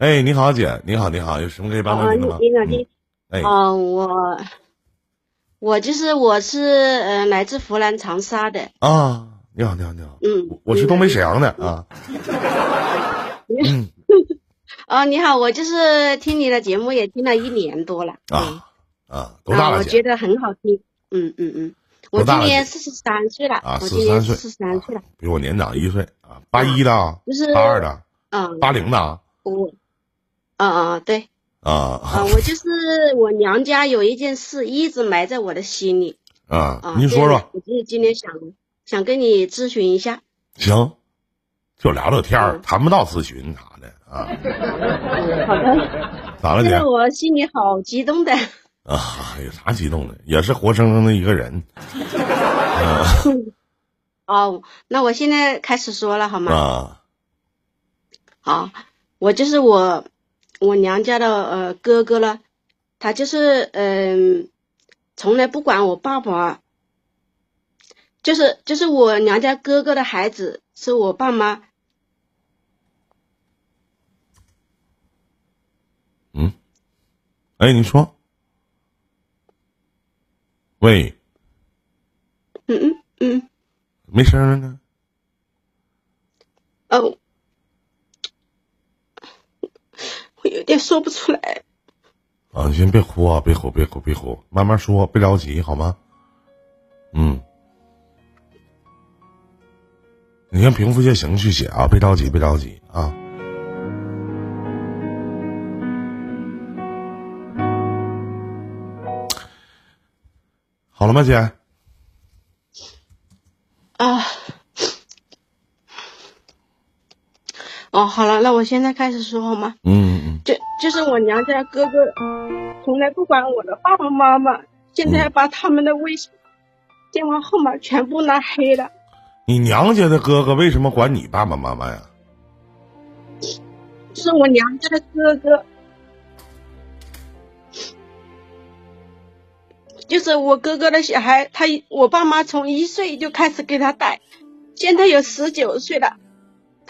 哎，你好，姐，你好，你好，有什么可以帮到您的吗？你好，你哎，啊，我我就是我是呃来自湖南长沙的，啊，你好，你好，你好，嗯我我是东北沈阳的啊，嗯。哦，你好，我就是听你的节目也听了一年多了，啊啊，多嗯，大了，我觉得很好听，嗯嗯嗯，我今年四十三岁了，啊，我四十三岁，四十三岁了，比我年长一岁啊，八一的啊，就是八二的，嗯，八零的啊。我，嗯嗯对，啊。啊，我就是我娘家有一件事一直埋在我的心里，啊啊，，您说说，我就是今天想想跟你咨询一下，行，就聊聊天儿，嗯。谈不到咨询啥的？啊，嗯，好的。咋了姐？我心里好激动的。啊，有啥激动的？也是活生生的一个人。哦，那我现在开始说了好吗？啊。好，我就是我我娘家的呃哥哥呢，他就是嗯、从来不管我爸爸，就是就是我娘家哥哥的孩子是我爸妈，嗯，哎，你说，喂，嗯嗯嗯，没声儿了呢？哦，我有点说不出来。啊，你先别哭啊，别哭，别哭，别哭，慢慢说，别着急，好吗？嗯，你先平复一下情绪写啊，别着急，别着急啊。好了吗，姐？啊，哦，好了，那我现在开始说好吗？嗯嗯就就是我娘家哥哥，从来不管我的爸爸妈妈，现在把他们的微信、电话号码全部拉黑了。你娘家的哥哥为什么管你爸爸妈妈呀？是我娘家的哥哥，就是我哥哥的小孩，他我爸妈从一岁就开始给他带，现在有十九岁了，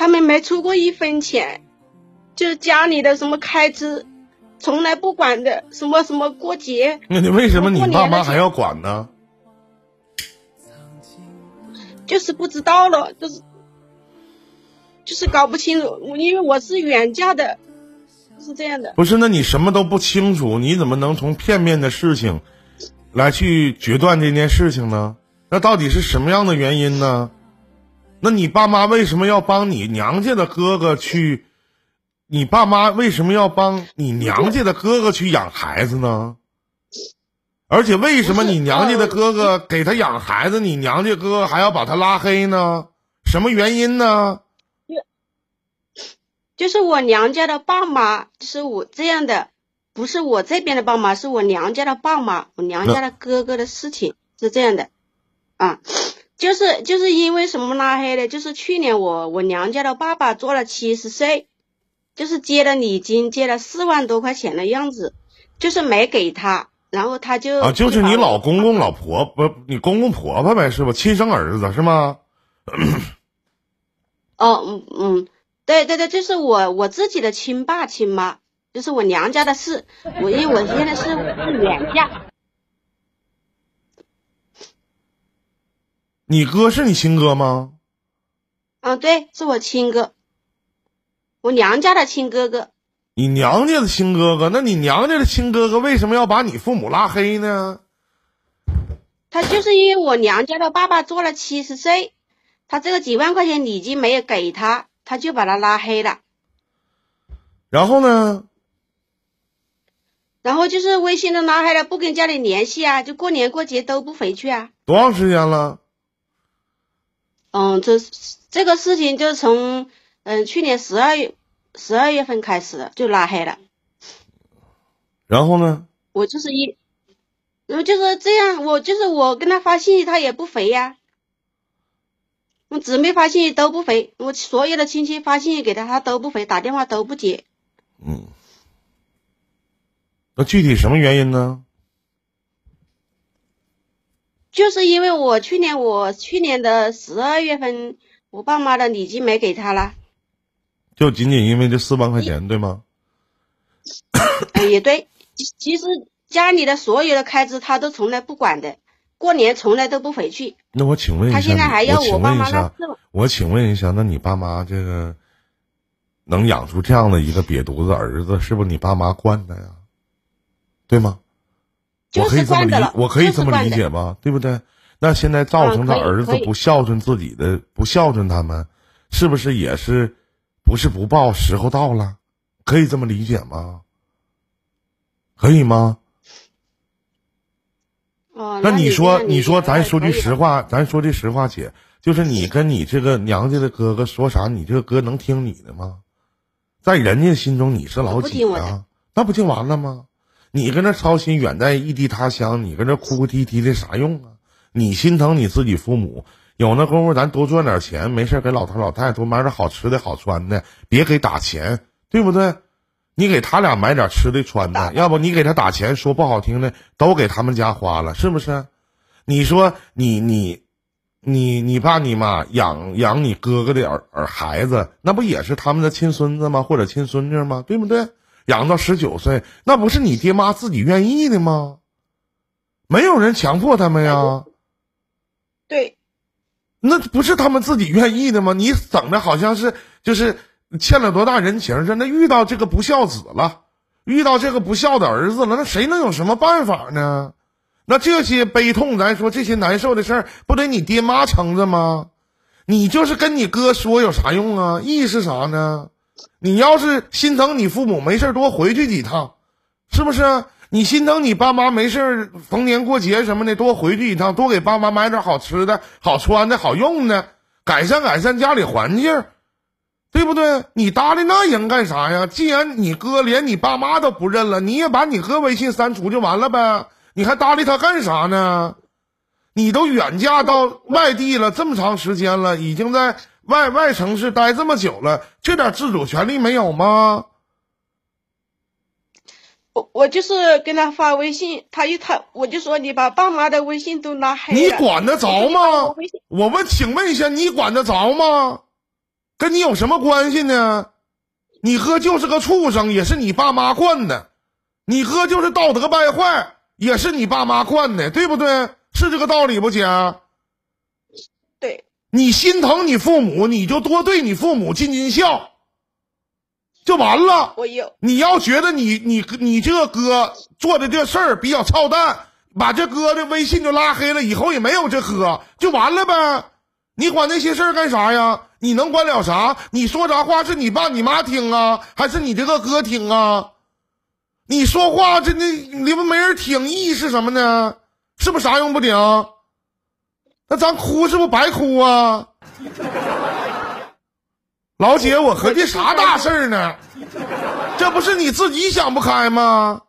他们没出过一分钱，就是家里的什么开支，从来不管的，什么什么过节，那你为什么你爸妈还要管呢？就是不知道了，就是就是搞不清楚，我因为我是远嫁的，是这样的。不是，那你什么都不清楚，你怎么能从片面的事情来去决断这件事情呢？那到底是什么样的原因呢？那你爸妈为什么要帮你娘家的哥哥去？你爸妈为什么要帮你娘家的哥哥去养孩子呢？而且为什么你娘家的哥哥给他养孩子，你娘家哥哥还要把他拉黑呢？什么原因呢？就是我娘家的爸妈，就是我这样的，不是我这边的爸妈，是我娘家的爸妈，我娘家的哥哥的事情是这样的，啊，就是就是因为什么拉黑的，就是去年我我娘家的爸爸做了七十岁，就是接了礼金，接了四万多块钱的样子，就是没给他，然后他就啊，就是你老公公、老婆不，你公公婆婆呗，是吧？亲生儿子是吗？哦，嗯嗯，对对对，就是我我自己的亲爸亲妈，就是我娘家的事。我因为我现在是是远嫁，你哥是你亲哥吗？嗯，对，是我亲哥，我娘家的亲哥哥。你娘家的亲哥哥，那你娘家的亲哥哥为什么要把你父母拉黑呢？他就是因为我娘家的爸爸做了七十岁，他这个几万块钱礼金没有给他，他就把他拉黑了。然后呢？然后就是微信都拉黑了，不跟家里联系啊，就过年过节都不回去啊。多长时间了？嗯，这这个事情就从嗯去年十二月十二月份开始的，就拉黑了。然后呢？我就是一，然后就是这样，我就是我跟他发信息，他也不回呀。我姊妹发信息都不回，我所有的亲戚发信息给他，他都不回，打电话都不接。嗯，那具体什么原因呢？就是因为我去年我去年的十二月份，我爸妈的礼金没给他了。就仅仅因为这四万块钱，对吗？哎，也对，其实家里的所有的开支他都从来不管的，过年从来都不回去。那我请问一下，他现在还要我爸妈那事我请问一下，那你爸妈这个能养出这样的一个瘪犊子儿子，是不是你爸妈惯的呀？对吗？我可以这么理，我可以这么理解吧？对不对？那现在造成他儿子不孝顺自己的，不孝顺他们，是不是也是不是不报，时候到了？可以这么理解吗？可以吗？哦，那你说，你说，咱说句实话，咱说句实话，姐，就是你跟你这个娘家的哥哥说啥，你这个哥能听你的吗？在人家心中你是老几啊？那不就完了吗？你跟那操心远在异地他乡，你跟这哭哭啼啼的啥用啊？你心疼你自己父母，有那功夫咱多赚点钱，没事给老头老太太多买点好吃的好穿的，别给打钱，对不对？你给他俩买点吃的穿的，要不你给他打钱，说不好听的都给他们家花了，是不是？你说你你你你爸你妈养养你哥哥的儿儿孩子，那不也是他们的亲孙子吗？或者亲孙女吗？对不对？养到十九岁，那不是你爹妈自己愿意的吗？没有人强迫他们呀。对，那不是他们自己愿意的吗？你整的好像是就是欠了多大人情似的。那遇到这个不孝子了，遇到这个不孝的儿子了，那谁能有什么办法呢？那这些悲痛，咱说这些难受的事儿，不得你爹妈撑着吗？你就是跟你哥说有啥用啊？意义是啥呢？你要是心疼你父母，没事多回去几趟，是不是？你心疼你爸妈没事逢年过节什么的，多回去一趟，多给爸妈买点好吃的、好穿的、好用的，改善改善家里环境，对不对？你搭理那人干啥呀？既然你哥连你爸妈都不认了，你也把你哥微信删除就完了呗？你还搭理他干啥呢？你都远嫁到外地了这么长时间了，已经在外外城市待这么久了，这点自主权利没有吗？我我就是跟他发微信，他一他我就说你把爸妈的微信都拉黑了，你管得着吗？我问，请问一下，你管得着吗？跟你有什么关系呢？你哥就是个畜生，也是你爸妈惯的；你哥就是道德败坏，也是你爸妈惯的，对不对？是这个道理不，姐？对。你心疼你父母，你就多对你父母尽尽孝。就完了。我有。你要觉得你你你这哥做的这事儿比较操蛋，把这哥的微信就拉黑了，以后也没有这哥，就完了呗。你管那些事儿干啥呀？你能管了啥？你说啥话是你爸你妈听啊，还是你这个哥听啊？你说话这那你们没人听，意义是什么呢？是不是啥用不顶？那咱哭是不是白哭啊？老姐，我合计啥大事儿呢？这不是你自己想不开吗？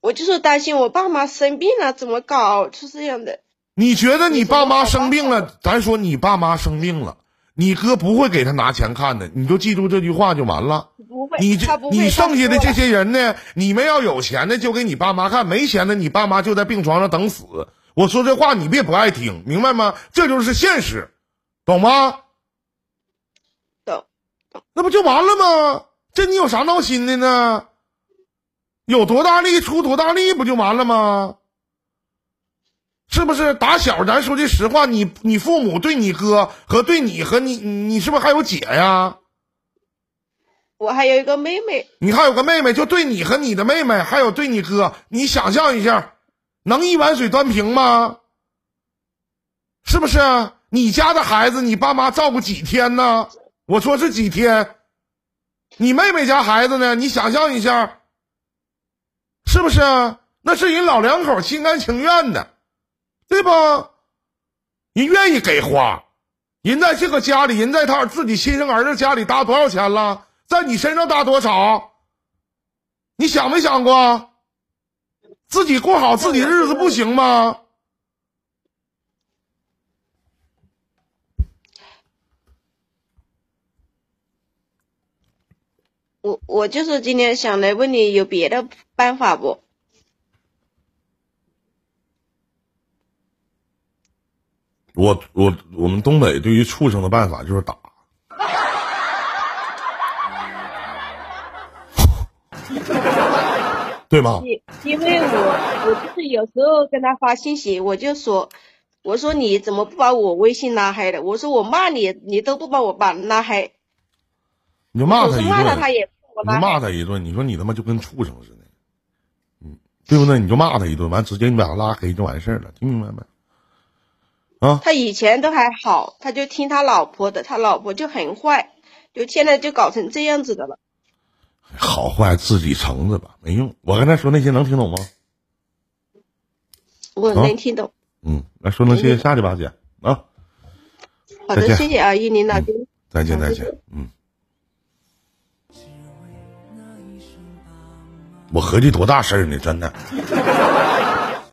我就是担心我爸妈生病了怎么搞，是这样的。你觉得你爸妈生病了？咱说你爸妈生病了，你哥不会给他拿钱看的，你就记住这句话就完了。不会，你这你剩下的这些人呢？你们要有钱的就给你爸妈看，没钱的你爸妈就在病床上等死。我说这话你别不爱听，明白吗？这就是现实，懂吗？懂那不就完了吗？这你有啥闹心的呢？有多大力出多大力，不就完了吗？是不是？打小咱说句实话，你你父母对你哥和对你和你，你是不是还有姐呀？我还有一个妹妹。你还有个妹妹，就对你和你的妹妹，还有对你哥，你想象一下，能一碗水端平吗？是不是？你家的孩子，你爸妈照顾几天呢？我说是几天，你妹妹家孩子呢？你想象一下，是不是？那是人老两口心甘情愿的，对不？人愿意给花，人在这个家里，人在他自己亲生儿子家里搭多少钱了？在你身上搭多少？你想没想过，自己过好自己日子不行吗？我我就是今天想来问你，有别的办法不？我我我们东北对于畜生的办法就是打。对吗？因因为我我就是有时候跟他发信息，我就说，我说你怎么不把我微信拉黑了？我说我骂你，你都不把我把拉黑，你就骂他一顿，你就。骂他一顿，你说你他妈就跟畜生似的，嗯，对不对？你就骂他一顿，完直接你把他拉黑就完事儿了，听明白没？啊，他以前都还好，他就听他老婆的，他老婆就很坏，就现在就搞成这样子的了。好坏自己承着吧，没用。我刚才说那些能听懂吗？我啊能听懂。嗯，那说声谢谢下去吧，姐啊，好的，谢谢啊，依林老师。再见再见，嗯。我合计多大事儿呢，真的。